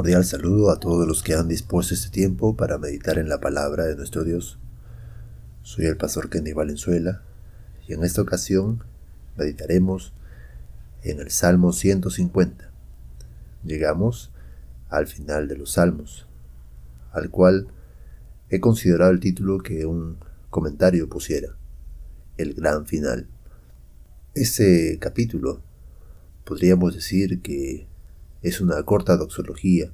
cordial saludo a todos los que han dispuesto este tiempo para meditar en la palabra de nuestro Dios. Soy el pastor Kenny Valenzuela y en esta ocasión meditaremos en el Salmo 150. Llegamos al final de los Salmos, al cual he considerado el título que un comentario pusiera, el gran final. Este capítulo podríamos decir que es una corta doxología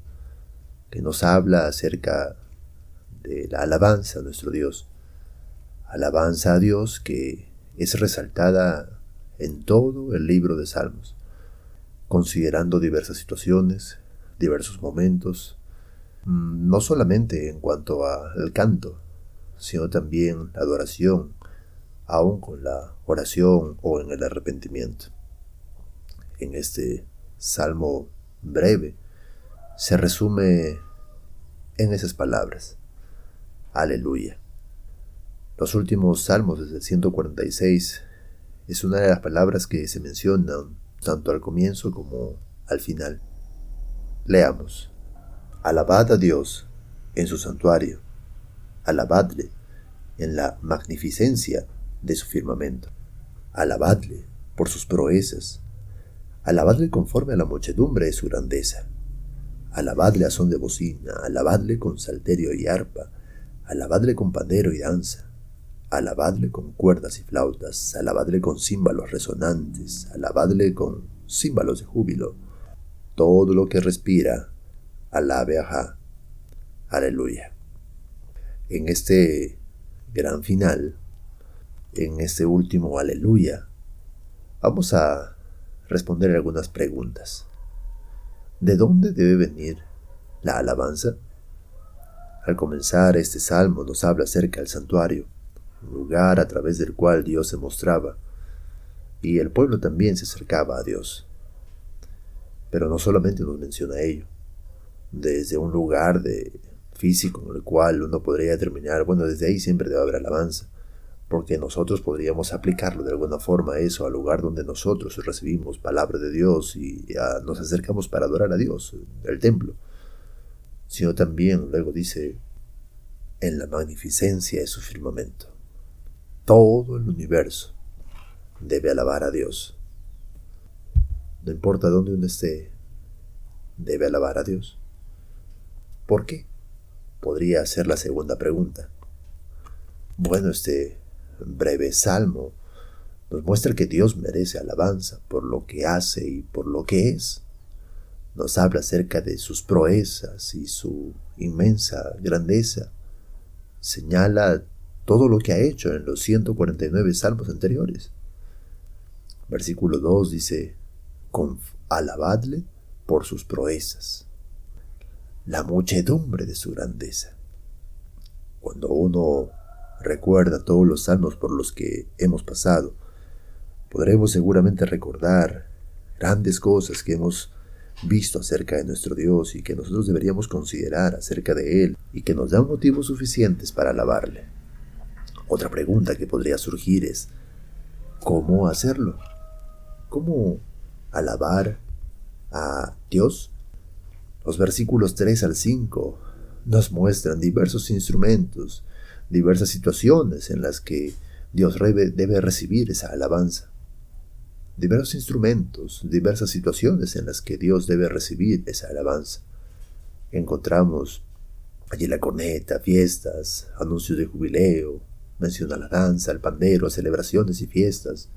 que nos habla acerca de la alabanza a nuestro Dios. Alabanza a Dios que es resaltada en todo el libro de Salmos, considerando diversas situaciones, diversos momentos, mm, no solamente en cuanto al canto, sino también la adoración, aún con la oración o en el arrepentimiento. En este Salmo breve, se resume en esas palabras. Aleluya. Los últimos salmos desde el 146 es una de las palabras que se mencionan tanto al comienzo como al final. Leamos. Alabad a Dios en su santuario. Alabadle en la magnificencia de su firmamento. Alabadle por sus proezas Alabadle conforme a la muchedumbre de su grandeza. Alabadle a son de bocina, alabadle con salterio y arpa, alabadle con pandero y danza, alabadle con cuerdas y flautas, alabadle con címbalos resonantes, alabadle con címbalos de júbilo. Todo lo que respira, alabe a Aleluya. En este gran final, en este último aleluya, vamos a responder algunas preguntas. ¿De dónde debe venir la alabanza? Al comenzar este salmo nos habla acerca del santuario, un lugar a través del cual Dios se mostraba, y el pueblo también se acercaba a Dios. Pero no solamente nos menciona ello, desde un lugar físico en el cual uno podría determinar, bueno, desde ahí siempre debe haber alabanza, porque nosotros podríamos aplicarlo de alguna forma eso al lugar donde nosotros recibimos palabra de Dios y nos acercamos para adorar a Dios, el templo, sino también, luego dice, en la magnificencia de su firmamento. Todo el universo debe alabar a Dios. No importa dónde uno esté, debe alabar a Dios. ¿Por qué? Podría ser la segunda pregunta. Bueno, este breve salmo nos muestra que Dios merece alabanza por lo que hace y por lo que es. Nos habla acerca de sus proezas y su inmensa grandeza. Señala todo lo que ha hecho en los 149 salmos anteriores. Versículo 2 dice, alabadle por sus proezas, la muchedumbre de su grandeza. Cuando uno recuerda todos los salmos por los que hemos pasado, podremos seguramente recordar grandes cosas que hemos visto acerca de nuestro Dios y que nosotros deberíamos considerar acerca de Él y que nos dan motivos suficientes para alabarle. Otra pregunta que podría surgir es, ¿cómo hacerlo? ¿Cómo alabar a Dios? Los versículos 3 al 5 nos muestran diversos instrumentos diversas situaciones en las que Dios debe recibir esa alabanza. Diversos instrumentos, diversas situaciones en las que Dios debe recibir esa alabanza. Encontramos allí la corneta, fiestas, anuncios de jubileo, menciona la danza, el pandero, celebraciones y fiestas,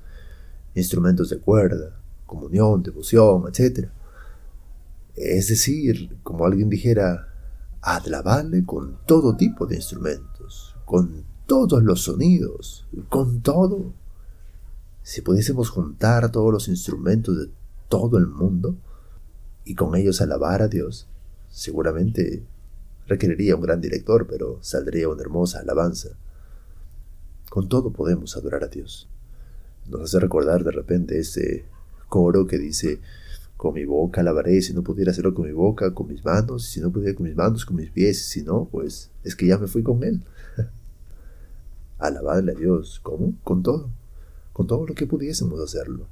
instrumentos de cuerda, comunión, devoción, etc. Es decir, como alguien dijera, alabarle con todo tipo de instrumentos, con todos los sonidos, con todo. Si pudiésemos juntar todos los instrumentos de todo el mundo y con ellos alabar a Dios, seguramente requeriría un gran director, pero saldría una hermosa alabanza. Con todo podemos adorar a Dios. Nos hace recordar de repente ese coro que dice, con mi boca alabaré, si no pudiera hacerlo con mi boca, con mis manos, si no pudiera con mis manos, con mis pies, si no, pues es que ya me fui con Él. alabarle a Dios. ¿Cómo? Con todo. Con todo lo que pudiésemos hacerlo.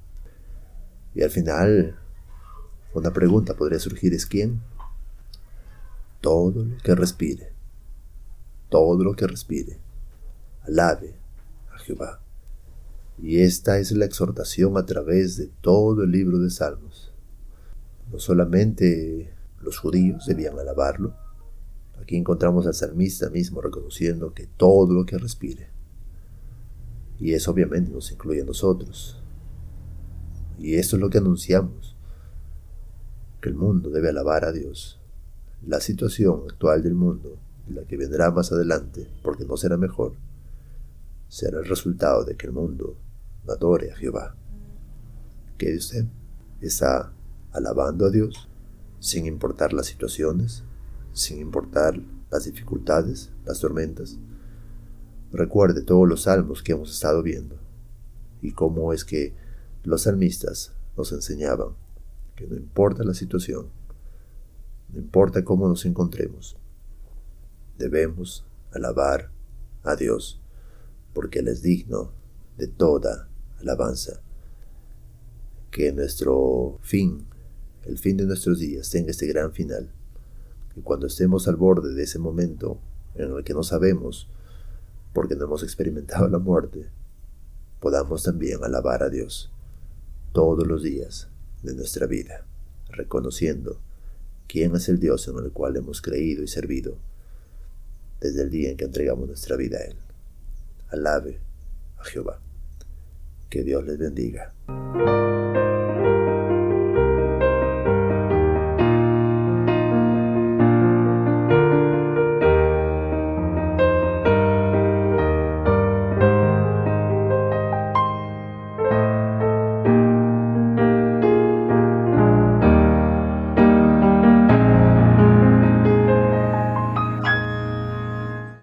Y al final, una pregunta podría surgir es ¿quién? todo lo que respire, todo lo que respire, alabe a Jehová. Y esta es la exhortación a través de todo el libro de Salmos. No solamente los judíos debían alabarlo, aquí encontramos al salmista mismo reconociendo que todo lo que respire, y eso obviamente nos incluye a nosotros, y esto es lo que anunciamos, que el mundo debe alabar a Dios. La situación actual del mundo, la que vendrá más adelante, porque no será mejor, será el resultado de que el mundo adore a Jehová. ¿Qué usted? ¿Está alabando a Dios sin importar las situaciones, sin importar las dificultades, las tormentas? Recuerde todos los salmos que hemos estado viendo y cómo es que los salmistas nos enseñaban que no importa la situación, no importa cómo nos encontremos, debemos alabar a Dios, porque Él es digno de toda alabanza. Que nuestro fin, el fin de nuestros días, tenga este gran final. Que cuando estemos al borde de ese momento en el que no sabemos, porque no hemos experimentado la muerte, podamos también alabar a Dios todos los días de nuestra vida, reconociendo quién es el Dios en el cual hemos creído y servido desde el día en que entregamos nuestra vida a Él. Alabe a Jehová. Que Dios les bendiga.